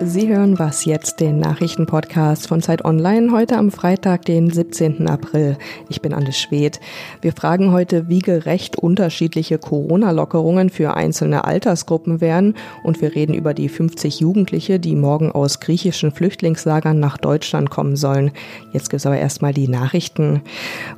Sie hören was jetzt, den Nachrichtenpodcast von Zeit Online, heute am Freitag, den 17. April. Ich bin Anne Schwedt. Wir fragen heute, wie gerecht unterschiedliche Corona-Lockerungen für einzelne Altersgruppen wären und wir reden über die 50 Jugendliche, die morgen aus griechischen Flüchtlingslagern nach Deutschland kommen sollen. Jetzt gibt es aber erstmal die Nachrichten.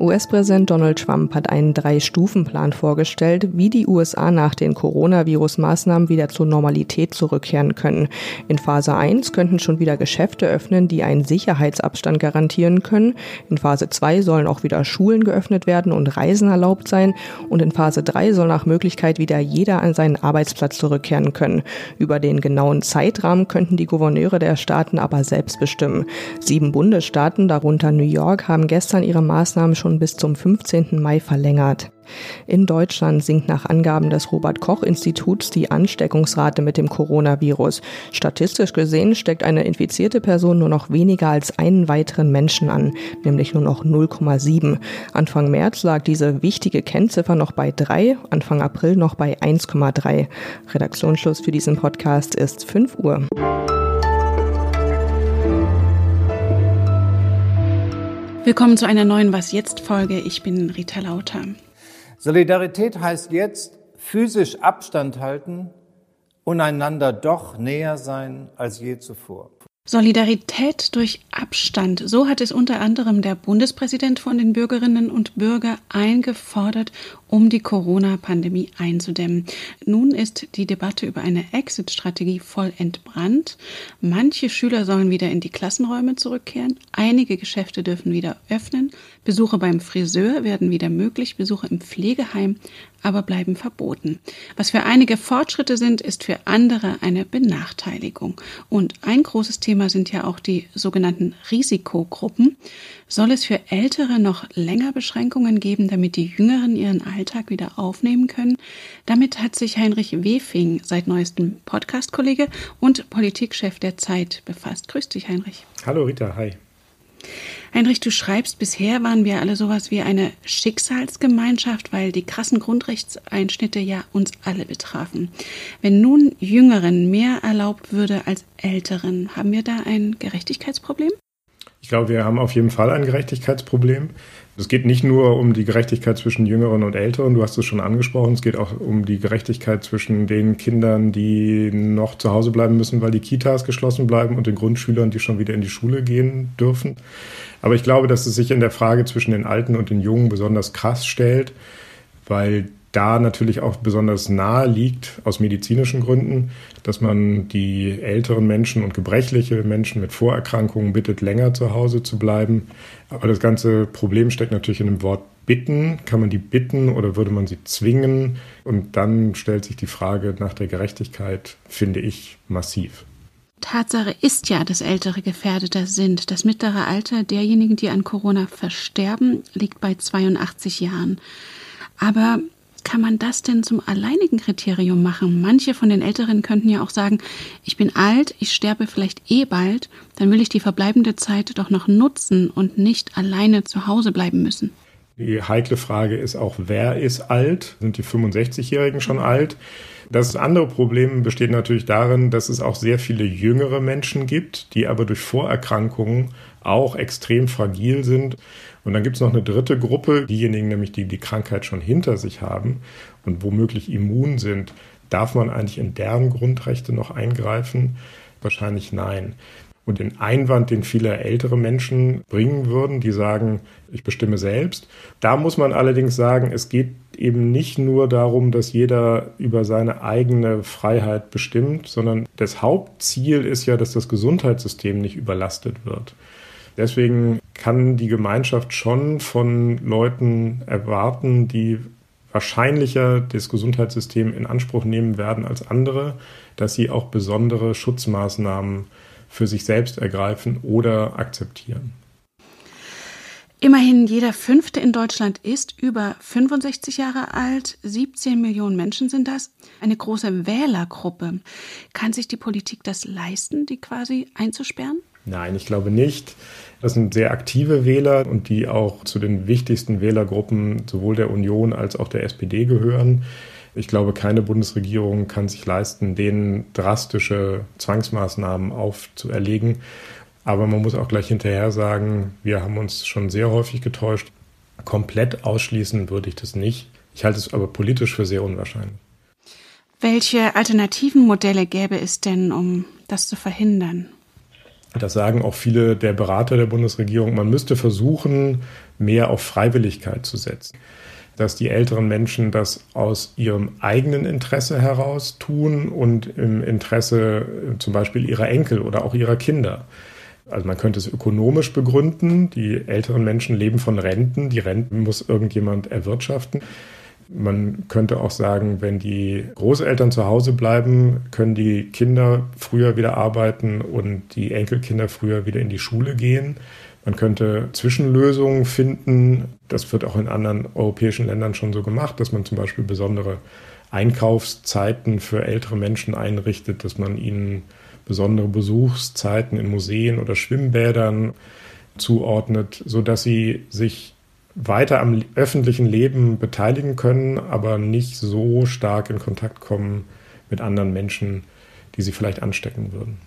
US-Präsident Donald Trump hat einen Drei-Stufen-Plan vorgestellt, wie die USA nach den Coronavirus-Maßnahmen wieder zur Normalität zurückkehren können. In Phase Phase 1 könnten schon wieder Geschäfte öffnen, die einen Sicherheitsabstand garantieren können. In Phase 2 sollen auch wieder Schulen geöffnet werden und Reisen erlaubt sein. Und in Phase 3 soll nach Möglichkeit wieder jeder an seinen Arbeitsplatz zurückkehren können. Über den genauen Zeitrahmen könnten die Gouverneure der Staaten aber selbst bestimmen. Sieben Bundesstaaten, darunter New York, haben gestern ihre Maßnahmen schon bis zum 15. Mai verlängert. In Deutschland sinkt nach Angaben des Robert Koch Instituts die Ansteckungsrate mit dem Coronavirus. Statistisch gesehen steckt eine infizierte Person nur noch weniger als einen weiteren Menschen an, nämlich nur noch 0,7. Anfang März lag diese wichtige Kennziffer noch bei 3, Anfang April noch bei 1,3. Redaktionsschluss für diesen Podcast ist 5 Uhr. Willkommen zu einer neuen Was jetzt Folge. Ich bin Rita Lauter. Solidarität heißt jetzt physisch Abstand halten und einander doch näher sein als je zuvor. Solidarität durch Abstand. So hat es unter anderem der Bundespräsident von den Bürgerinnen und Bürgern eingefordert, um die Corona-Pandemie einzudämmen. Nun ist die Debatte über eine Exit-Strategie voll entbrannt. Manche Schüler sollen wieder in die Klassenräume zurückkehren. Einige Geschäfte dürfen wieder öffnen. Besuche beim Friseur werden wieder möglich. Besuche im Pflegeheim aber bleiben verboten. Was für einige Fortschritte sind, ist für andere eine Benachteiligung. Und ein großes Thema sind ja auch die sogenannten Risikogruppen. Soll es für Ältere noch länger Beschränkungen geben, damit die Jüngeren ihren Alltag wieder aufnehmen können? Damit hat sich Heinrich Wefing seit neuestem Podcast-Kollege und Politikchef der Zeit befasst. Grüß dich, Heinrich. Hallo Rita, hi. Heinrich, du schreibst, bisher waren wir alle sowas wie eine Schicksalsgemeinschaft, weil die krassen Grundrechtseinschnitte ja uns alle betrafen. Wenn nun Jüngeren mehr erlaubt würde als Älteren, haben wir da ein Gerechtigkeitsproblem? Ich glaube, wir haben auf jeden Fall ein Gerechtigkeitsproblem. Es geht nicht nur um die Gerechtigkeit zwischen Jüngeren und Älteren, du hast es schon angesprochen, es geht auch um die Gerechtigkeit zwischen den Kindern, die noch zu Hause bleiben müssen, weil die Kitas geschlossen bleiben und den Grundschülern, die schon wieder in die Schule gehen dürfen. Aber ich glaube, dass es sich in der Frage zwischen den Alten und den Jungen besonders krass stellt, weil da natürlich auch besonders nahe liegt, aus medizinischen Gründen, dass man die älteren Menschen und gebrechliche Menschen mit Vorerkrankungen bittet, länger zu Hause zu bleiben. Aber das ganze Problem steckt natürlich in dem Wort bitten. Kann man die bitten oder würde man sie zwingen? Und dann stellt sich die Frage nach der Gerechtigkeit, finde ich, massiv. Tatsache ist ja, dass Ältere gefährdeter sind. Das mittlere Alter derjenigen, die an Corona versterben, liegt bei 82 Jahren. Aber kann man das denn zum alleinigen Kriterium machen? Manche von den Älteren könnten ja auch sagen, ich bin alt, ich sterbe vielleicht eh bald, dann will ich die verbleibende Zeit doch noch nutzen und nicht alleine zu Hause bleiben müssen. Die heikle Frage ist auch, wer ist alt? Sind die 65-Jährigen schon alt? Das andere Problem besteht natürlich darin, dass es auch sehr viele jüngere Menschen gibt, die aber durch Vorerkrankungen auch extrem fragil sind. Und dann gibt es noch eine dritte Gruppe, diejenigen nämlich, die die Krankheit schon hinter sich haben und womöglich immun sind. Darf man eigentlich in deren Grundrechte noch eingreifen? Wahrscheinlich nein. Und den Einwand, den viele ältere Menschen bringen würden, die sagen, ich bestimme selbst. Da muss man allerdings sagen, es geht eben nicht nur darum, dass jeder über seine eigene Freiheit bestimmt, sondern das Hauptziel ist ja, dass das Gesundheitssystem nicht überlastet wird. Deswegen kann die Gemeinschaft schon von Leuten erwarten, die wahrscheinlicher das Gesundheitssystem in Anspruch nehmen werden als andere, dass sie auch besondere Schutzmaßnahmen für sich selbst ergreifen oder akzeptieren. Immerhin jeder Fünfte in Deutschland ist über 65 Jahre alt. 17 Millionen Menschen sind das. Eine große Wählergruppe. Kann sich die Politik das leisten, die quasi einzusperren? Nein, ich glaube nicht. Das sind sehr aktive Wähler und die auch zu den wichtigsten Wählergruppen sowohl der Union als auch der SPD gehören. Ich glaube, keine Bundesregierung kann sich leisten, denen drastische Zwangsmaßnahmen aufzuerlegen. Aber man muss auch gleich hinterher sagen, wir haben uns schon sehr häufig getäuscht. Komplett ausschließen würde ich das nicht. Ich halte es aber politisch für sehr unwahrscheinlich. Welche alternativen Modelle gäbe es denn, um das zu verhindern? Das sagen auch viele der Berater der Bundesregierung. Man müsste versuchen, mehr auf Freiwilligkeit zu setzen dass die älteren Menschen das aus ihrem eigenen Interesse heraus tun und im Interesse äh, zum Beispiel ihrer Enkel oder auch ihrer Kinder. Also man könnte es ökonomisch begründen. Die älteren Menschen leben von Renten. Die Renten muss irgendjemand erwirtschaften. Man könnte auch sagen, wenn die Großeltern zu Hause bleiben, können die Kinder früher wieder arbeiten und die Enkelkinder früher wieder in die Schule gehen. Man könnte Zwischenlösungen finden. Das wird auch in anderen europäischen Ländern schon so gemacht, dass man zum Beispiel besondere Einkaufszeiten für ältere Menschen einrichtet, dass man ihnen besondere Besuchszeiten in Museen oder Schwimmbädern zuordnet, sodass sie sich weiter am öffentlichen Leben beteiligen können, aber nicht so stark in Kontakt kommen mit anderen Menschen, die sie vielleicht anstecken würden.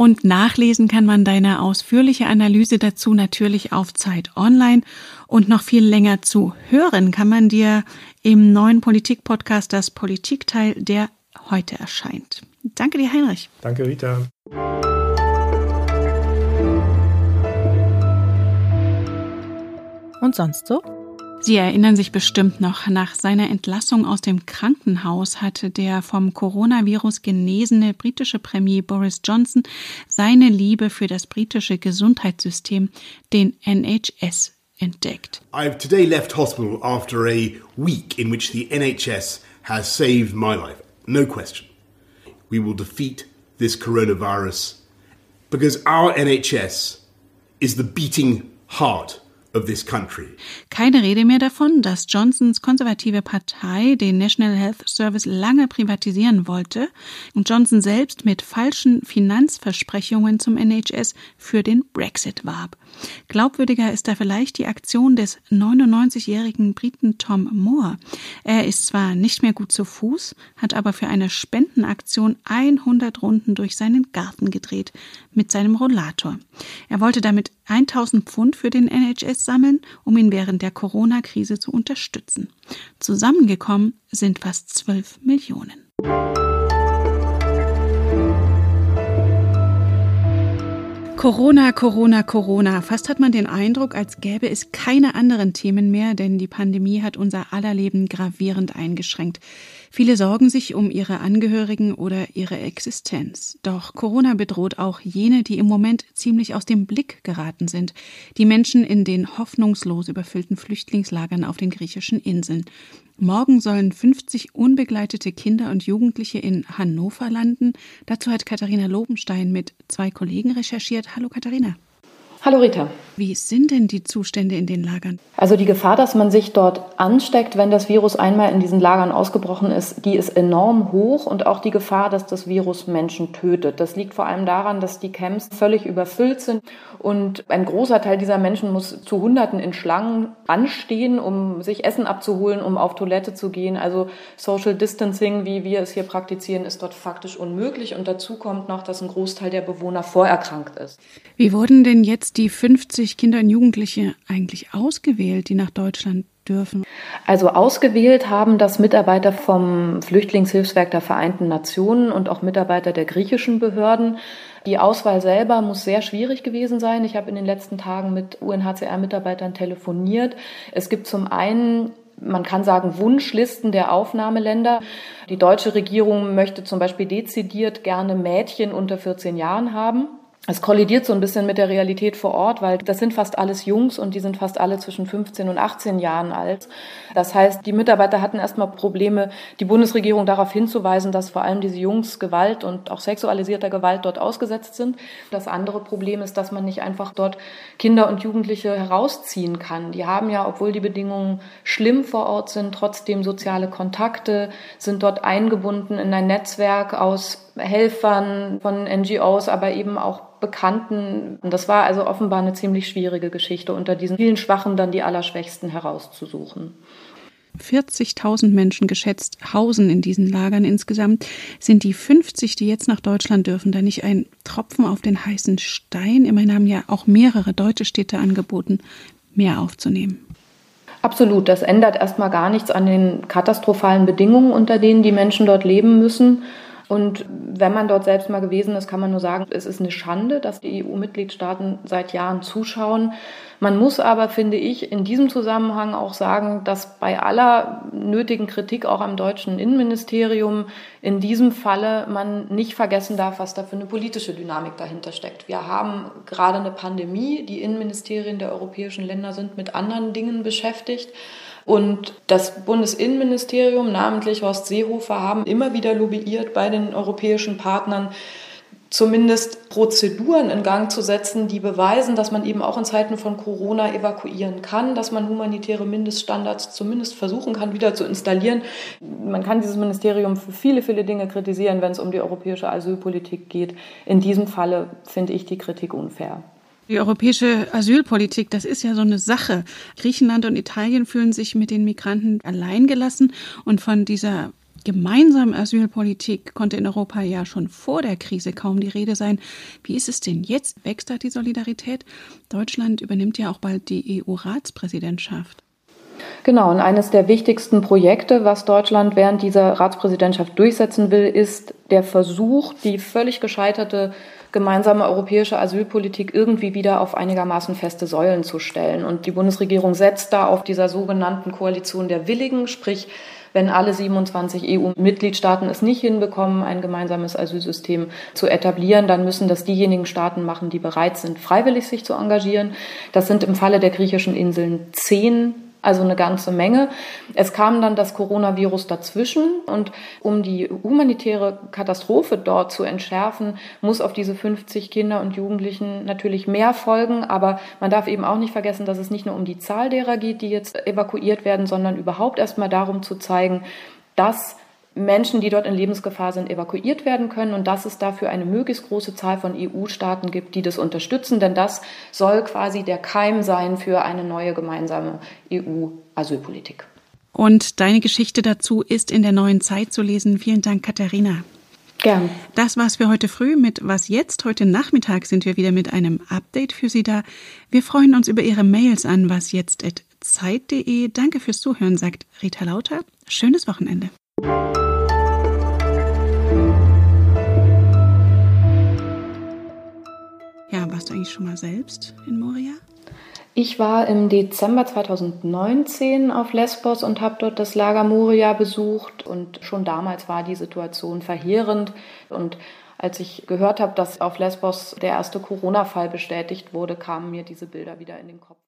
Und nachlesen kann man deine ausführliche Analyse dazu natürlich auf Zeit Online. Und noch viel länger zu hören kann man dir im neuen Politik-Podcast das Politikteil, der heute erscheint. Danke dir, Heinrich. Danke, Rita. Und sonst so? Sie erinnern sich bestimmt noch, nach seiner Entlassung aus dem Krankenhaus hatte der vom Coronavirus genesene britische Premier Boris Johnson seine Liebe für das britische Gesundheitssystem, den NHS, entdeckt. I've today left hospital after a week in which the NHS has saved my life. No question. We will defeat this coronavirus because our NHS is the beating heart. Keine Rede mehr davon, dass Johnsons konservative Partei den National Health Service lange privatisieren wollte und Johnson selbst mit falschen Finanzversprechungen zum NHS für den Brexit warb. Glaubwürdiger ist da vielleicht die Aktion des 99-jährigen Briten Tom Moore. Er ist zwar nicht mehr gut zu Fuß, hat aber für eine Spendenaktion 100 Runden durch seinen Garten gedreht mit seinem Rollator. Er wollte damit 1000 Pfund für den NHS sammeln, um ihn während der Corona-Krise zu unterstützen. Zusammengekommen sind fast 12 Millionen. Corona, Corona, Corona. Fast hat man den Eindruck, als gäbe es keine anderen Themen mehr, denn die Pandemie hat unser aller Leben gravierend eingeschränkt. Viele sorgen sich um ihre Angehörigen oder ihre Existenz. Doch Corona bedroht auch jene, die im Moment ziemlich aus dem Blick geraten sind. Die Menschen in den hoffnungslos überfüllten Flüchtlingslagern auf den griechischen Inseln. Morgen sollen 50 unbegleitete Kinder und Jugendliche in Hannover landen. Dazu hat Katharina Lobenstein mit zwei Kollegen recherchiert. Hallo Katharina. Hallo Rita. Wie sind denn die Zustände in den Lagern? Also die Gefahr, dass man sich dort ansteckt, wenn das Virus einmal in diesen Lagern ausgebrochen ist, die ist enorm hoch und auch die Gefahr, dass das Virus Menschen tötet. Das liegt vor allem daran, dass die Camps völlig überfüllt sind und ein großer Teil dieser Menschen muss zu Hunderten in Schlangen anstehen, um sich Essen abzuholen, um auf Toilette zu gehen. Also Social Distancing, wie wir es hier praktizieren, ist dort faktisch unmöglich und dazu kommt noch, dass ein Großteil der Bewohner vorerkrankt ist. Wie wurden denn jetzt die 50 Kinder und Jugendliche eigentlich ausgewählt, die nach Deutschland dürfen? Also ausgewählt haben das Mitarbeiter vom Flüchtlingshilfswerk der Vereinten Nationen und auch Mitarbeiter der griechischen Behörden. Die Auswahl selber muss sehr schwierig gewesen sein. Ich habe in den letzten Tagen mit UNHCR-Mitarbeitern telefoniert. Es gibt zum einen man kann sagen, Wunschlisten der Aufnahmeländer. Die deutsche Regierung möchte zum Beispiel dezidiert gerne Mädchen unter 14 Jahren haben. Es kollidiert so ein bisschen mit der Realität vor Ort, weil das sind fast alles Jungs und die sind fast alle zwischen 15 und 18 Jahren alt. Das heißt, die Mitarbeiter hatten erstmal Probleme, die Bundesregierung darauf hinzuweisen, dass vor allem diese Jungs Gewalt und auch sexualisierter Gewalt dort ausgesetzt sind. Das andere Problem ist, dass man nicht einfach dort Kinder und Jugendliche herausziehen kann. Die haben ja, obwohl die Bedingungen schlimm vor Ort sind, trotzdem soziale Kontakte, sind dort eingebunden in ein Netzwerk aus Helfern von NGOs, aber eben auch Bekannten. Und das war also offenbar eine ziemlich schwierige Geschichte, unter diesen vielen Schwachen dann die Allerschwächsten herauszusuchen. 40.000 Menschen geschätzt hausen in diesen Lagern insgesamt. Sind die 50, die jetzt nach Deutschland dürfen, da nicht ein Tropfen auf den heißen Stein? Immerhin haben ja auch mehrere deutsche Städte angeboten, mehr aufzunehmen. Absolut, das ändert erstmal gar nichts an den katastrophalen Bedingungen, unter denen die Menschen dort leben müssen. Und wenn man dort selbst mal gewesen ist, kann man nur sagen, es ist eine Schande, dass die EU-Mitgliedstaaten seit Jahren zuschauen. Man muss aber, finde ich, in diesem Zusammenhang auch sagen, dass bei aller nötigen Kritik auch am deutschen Innenministerium in diesem Falle man nicht vergessen darf, was da für eine politische Dynamik dahinter steckt. Wir haben gerade eine Pandemie. Die Innenministerien der europäischen Länder sind mit anderen Dingen beschäftigt. Und das Bundesinnenministerium, namentlich Horst Seehofer, haben immer wieder lobbyiert bei den europäischen Partnern, zumindest Prozeduren in Gang zu setzen, die beweisen, dass man eben auch in Zeiten von Corona evakuieren kann, dass man humanitäre Mindeststandards zumindest versuchen kann, wieder zu installieren. Man kann dieses Ministerium für viele, viele Dinge kritisieren, wenn es um die europäische Asylpolitik geht. In diesem Falle finde ich die Kritik unfair. Die europäische Asylpolitik, das ist ja so eine Sache. Griechenland und Italien fühlen sich mit den Migranten alleingelassen und von dieser gemeinsamen Asylpolitik konnte in Europa ja schon vor der Krise kaum die Rede sein. Wie ist es denn jetzt? Wächst da die Solidarität? Deutschland übernimmt ja auch bald die EU-Ratspräsidentschaft. Genau, und eines der wichtigsten Projekte, was Deutschland während dieser Ratspräsidentschaft durchsetzen will, ist der Versuch, die völlig gescheiterte gemeinsame europäische Asylpolitik irgendwie wieder auf einigermaßen feste Säulen zu stellen. Und die Bundesregierung setzt da auf dieser sogenannten Koalition der Willigen, sprich wenn alle 27 EU-Mitgliedstaaten es nicht hinbekommen, ein gemeinsames Asylsystem zu etablieren, dann müssen das diejenigen Staaten machen, die bereit sind, freiwillig sich zu engagieren. Das sind im Falle der griechischen Inseln zehn also eine ganze Menge. Es kam dann das Coronavirus dazwischen und um die humanitäre Katastrophe dort zu entschärfen, muss auf diese 50 Kinder und Jugendlichen natürlich mehr folgen. Aber man darf eben auch nicht vergessen, dass es nicht nur um die Zahl derer geht, die jetzt evakuiert werden, sondern überhaupt erstmal darum zu zeigen, dass Menschen, die dort in Lebensgefahr sind, evakuiert werden können und dass es dafür eine möglichst große Zahl von EU-Staaten gibt, die das unterstützen, denn das soll quasi der Keim sein für eine neue gemeinsame EU-Asylpolitik. Und deine Geschichte dazu ist in der neuen Zeit zu lesen. Vielen Dank, Katharina. Gern. Das war's für heute früh mit Was jetzt? Heute Nachmittag sind wir wieder mit einem Update für Sie da. Wir freuen uns über Ihre Mails an wasjetzt.zeit.de. Danke fürs Zuhören, sagt Rita Lauter. Schönes Wochenende. Warst du eigentlich schon mal selbst in Moria? Ich war im Dezember 2019 auf Lesbos und habe dort das Lager Moria besucht. Und schon damals war die Situation verheerend. Und als ich gehört habe, dass auf Lesbos der erste Corona-Fall bestätigt wurde, kamen mir diese Bilder wieder in den Kopf.